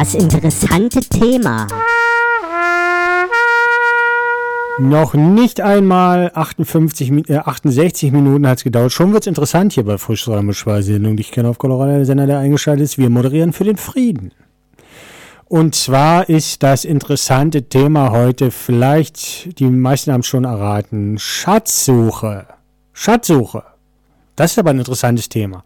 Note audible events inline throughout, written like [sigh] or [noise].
Das interessante Thema. Noch nicht einmal 58, äh, 68 Minuten hat es gedauert. Schon wird es interessant hier bei Frischräume-Sendung. Ich kenne auf Colorado der Sender, der eingeschaltet ist. Wir moderieren für den Frieden. Und zwar ist das interessante Thema heute, vielleicht, die meisten haben es schon erraten, Schatzsuche. Schatzsuche. Das ist aber ein interessantes Thema.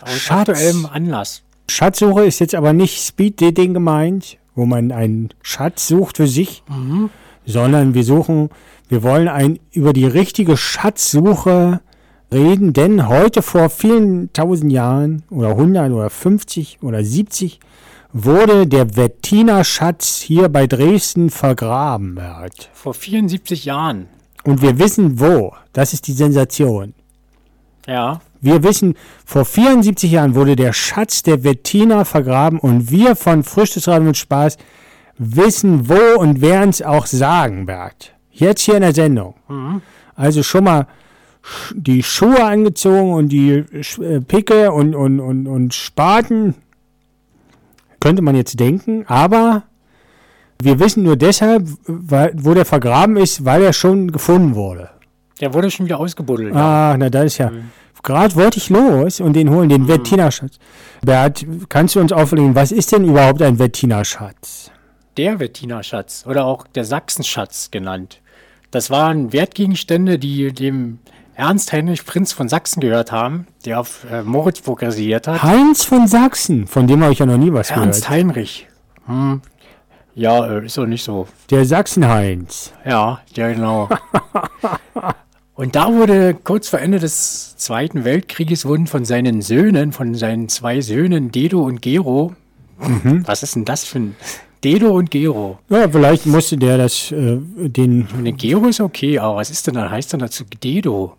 Aus Schatz, aktuellem Anlass. Schatzsuche ist jetzt aber nicht Speed-Dating gemeint, wo man einen Schatz sucht für sich, mhm. sondern wir suchen, wir wollen ein, über die richtige Schatzsuche reden, denn heute vor vielen tausend Jahren oder 100 oder 50 oder 70 wurde der Wettiner Schatz hier bei Dresden vergraben. Bert. Vor 74 Jahren. Und wir wissen wo. Das ist die Sensation. Ja. Wir wissen, vor 74 Jahren wurde der Schatz der Wettiner vergraben und wir von Frühstücksradio mit Spaß wissen, wo und wer uns auch sagen, Bert. Jetzt hier in der Sendung. Mhm. Also schon mal die Schuhe angezogen und die äh, Picke und, und, und, und Spaten könnte man jetzt denken, aber wir wissen nur deshalb, weil, wo der vergraben ist, weil er schon gefunden wurde. Der wurde schon wieder ausgebuddelt. Ah, ja. na das ist ja. Mhm. Gerade wollte ich los und den holen, den mhm. Wettiner-Schatz. Bert, kannst du uns auflegen, was ist denn überhaupt ein Wettiner-Schatz? Der Wettiner-Schatz oder auch der Sachsenschatz genannt. Das waren Wertgegenstände, die dem Ernst Heinrich Prinz von Sachsen gehört haben, der auf äh, Moritzburg residiert hat. Heinz von Sachsen, von dem habe ich ja noch nie was Ernst gehört. Ernst Heinrich. Hm. Ja, äh, ist doch nicht so. Der Sachsen-Heinz. Ja, ja, genau. [laughs] Und da wurde kurz vor Ende des Zweiten Weltkrieges wurden von seinen Söhnen, von seinen zwei Söhnen Dedo und Gero, mhm. was ist denn das für ein Dedo und Gero. Ja, vielleicht musste der das, äh, den. Und Gero ist okay, aber was ist denn dann, heißt dann dazu Dedo?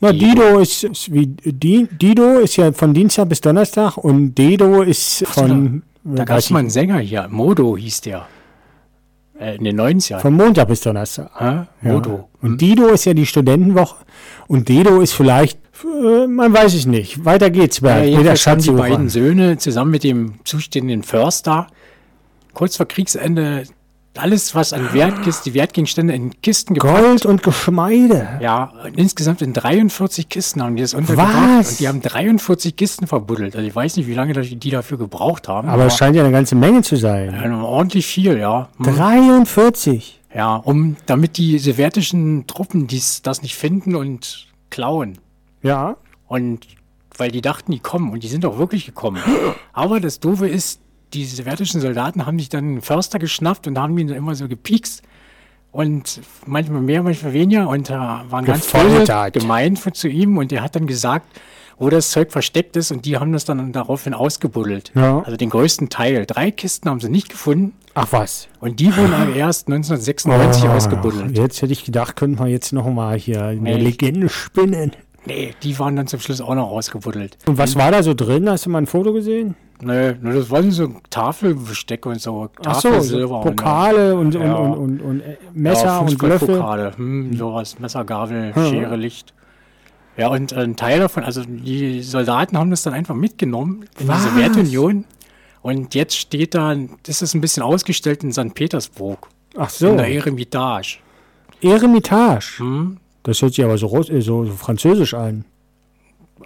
Na, Dido ist, ist wie Dido ist ja von Dienstag bis Donnerstag und Dedo ist von. Da, da gab es mal einen Sänger hier, Modo hieß der. Äh, in den 90ern. Von Montag bis Donnerstag. Modo. Ja. Und hm. Dido ist ja die Studentenwoche und Dedo ist vielleicht, äh, man weiß es nicht. Weiter geht's, Bert. Ja, der haben die beiden Söhne zusammen mit dem zuständigen Förster kurz vor Kriegsende alles, was an Wertkisten, die Wertgegenstände in Kisten gepackt. Gold und Geschmeide. Ja, und insgesamt in 43 Kisten haben die das untergebracht. Was? Und die haben 43 Kisten verbuddelt. Also ich weiß nicht, wie lange die dafür gebraucht haben. Aber, es scheint ja eine ganze Menge zu sein. Ja, ordentlich viel, ja. Hm. 43? Ja, um, damit die sowjetischen Truppen dies, das nicht finden und klauen. Ja. Und weil die dachten, die kommen und die sind auch wirklich gekommen. [gasps] Aber das Doofe ist, die sowjetischen Soldaten haben sich dann einen Förster geschnappt und haben ihn dann immer so gepiekst. Und manchmal mehr, manchmal weniger. Und da waren ganz viele gemein zu ihm. Und er hat dann gesagt, wo das Zeug versteckt ist. Und die haben das dann daraufhin ausgebuddelt. Ja. Also den größten Teil. Drei Kisten haben sie nicht gefunden. Ach was. Und die wurden aber erst 1996 oh, ausgebuddelt. Jetzt hätte ich gedacht, könnten wir jetzt noch mal hier eine nee. Legende spinnen. Nee, die waren dann zum Schluss auch noch ausgebuddelt. Und was war da so drin? Hast du mal ein Foto gesehen? Nee, das waren so Tafelbesteck und so. Tafel, so, Pokale und, ja. und, und, und, und, äh, Messer ja, und Löffel. Pokale, hm, sowas, Messer, Gabel, hm. Schere, Licht. Ja, und ein Teil davon, also die Soldaten haben das dann einfach mitgenommen in Was? die Sowjetunion. Und jetzt steht da, das ist ein bisschen ausgestellt in St. Petersburg. Ach so. In der Eremitage. Eremitage? Hm? Das hört sich aber so, so, so französisch an.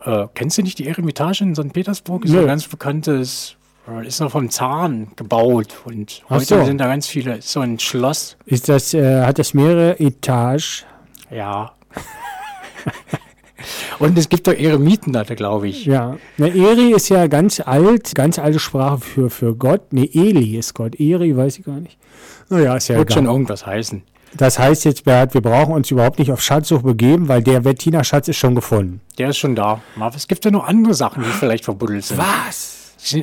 Äh, kennst du nicht die Eremitage in St. Petersburg? Ist Nö. ein ganz bekanntes, äh, ist noch vom Zahn gebaut und Ach heute so. sind da ganz viele, ist so ein Schloss. Ist das, äh, hat das mehrere Etagen? Ja. [laughs] und es gibt doch Eremiten da, glaube ich. Ja. Na, Eri ist ja ganz alt, ganz alte Sprache für, für Gott. Ne, Eli ist Gott. Eri weiß ich gar nicht. Naja, ist ja Wird egal. schon irgendwas heißen. Das heißt jetzt, Bert, wir brauchen uns überhaupt nicht auf Schatzsuche begeben, weil der Wettiner Schatz ist schon gefunden. Der ist schon da. Aber es gibt ja noch andere Sachen, die vielleicht verbuddelt sind. Was?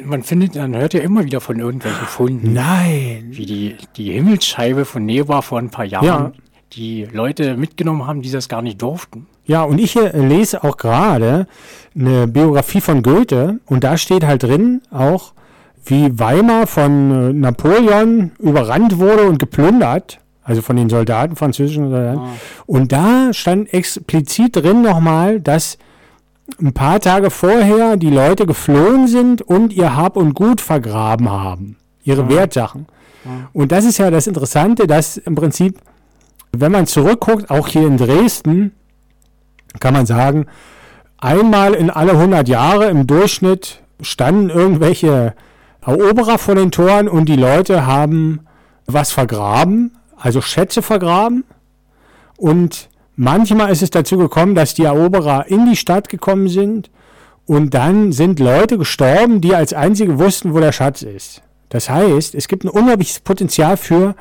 Man findet, man hört ja immer wieder von irgendwelchen Funden. Nein. Wie die, die Himmelsscheibe von Neva vor ein paar Jahren, ja. die Leute mitgenommen haben, die das gar nicht durften. Ja, und ich lese auch gerade eine Biografie von Goethe und da steht halt drin auch, wie Weimar von äh, Napoleon überrannt wurde und geplündert also von den Soldaten, französischen Soldaten. Ah. Und da stand explizit drin nochmal, dass ein paar Tage vorher die Leute geflohen sind und ihr Hab und Gut vergraben haben. Ihre Wertsachen. Und das ist ja das Interessante, dass im Prinzip, wenn man zurückguckt, auch hier in Dresden, kann man sagen, einmal in alle 100 Jahre im Durchschnitt standen irgendwelche Eroberer vor den Toren und die Leute haben was vergraben, also Schätze vergraben. Und manchmal ist es dazu gekommen, dass die Eroberer in die Stadt gekommen sind und dann sind Leute gestorben, die als einzige wussten, wo der Schatz ist. Das heißt, es gibt ein unglaubliches Potenzial für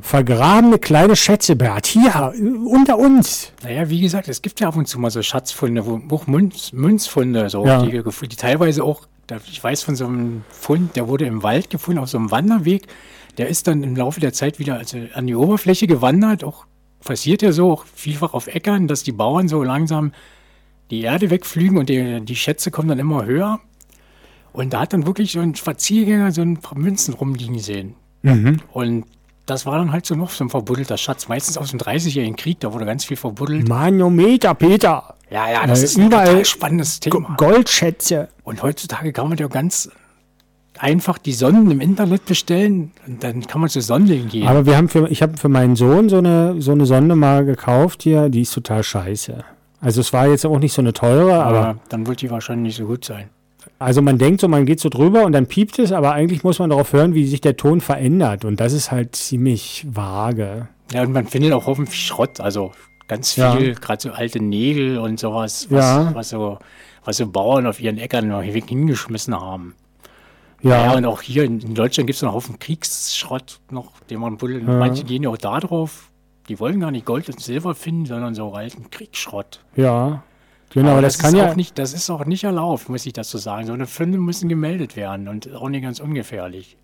vergrabene kleine Schätze, Bert. Hier, unter uns. Naja, wie gesagt, es gibt ja ab und zu mal so Schatzfunde, auch Münz, Münzfunde, so, Ja. die, die teilweise auch, ich weiß von so einem Fund, der wurde im Wald gefunden, auf so einem Wanderweg. Der ist dann im Laufe der Zeit wieder also an die Oberfläche gewandert. Auch passiert ja so, auch vielfach auf Äckern, dass die Bauern so langsam die Erde wegflügen und die, die Schätze kommen dann immer höher. Und da hat dann wirklich so ein Spaziergänger so ein paar Münzen rumliegen sehen. Und das war dann halt so noch so ein verbuddelter Schatz. Meistens aus dem 30-jährigen Krieg, da wurde ganz viel verbuddelt. Manometer, Peter. Ja, ja, das Äh, ist ein überall spannendes Thema. Goldschätze. Und heutzutage kann man ja ganz einfach die Sonden im Internet bestellen und dann kann man zu Sonden gehen. Aber wir haben für, ich habe für meinen Sohn so eine, so eine Sonde mal gekauft hier, die ist total scheiße. Also es war jetzt auch nicht so eine teure, aber aber dann wird die wahrscheinlich nicht so gut sein. also man denkt so, man geht so drüber und dann piept es, aber eigentlich muss man darauf hören, wie sich der Ton verändert und das ist halt ziemlich vage. Ja, und man findet auch Haufen Schrott, also ganz Ja. viel, gerade so alte Nägel und sowas, was, Ja. was, so, was so Bauern auf ihren Äckern noch hingeschmissen haben. Ja, Ja, und auch hier in, Deutschland gibt es noch einen Haufen Kriegsschrott noch, den man buddelt. Manche gehen ja auch da drauf. Die wollen gar nicht Gold und Silber finden, sondern so alten Kriegsschrott. ja. Genau, aber das, ist kann ja auch nicht, das ist auch nicht erlaubt, muss ich dazu sagen. So eine Funde müssen gemeldet werden und auch nicht ganz ungefährlich.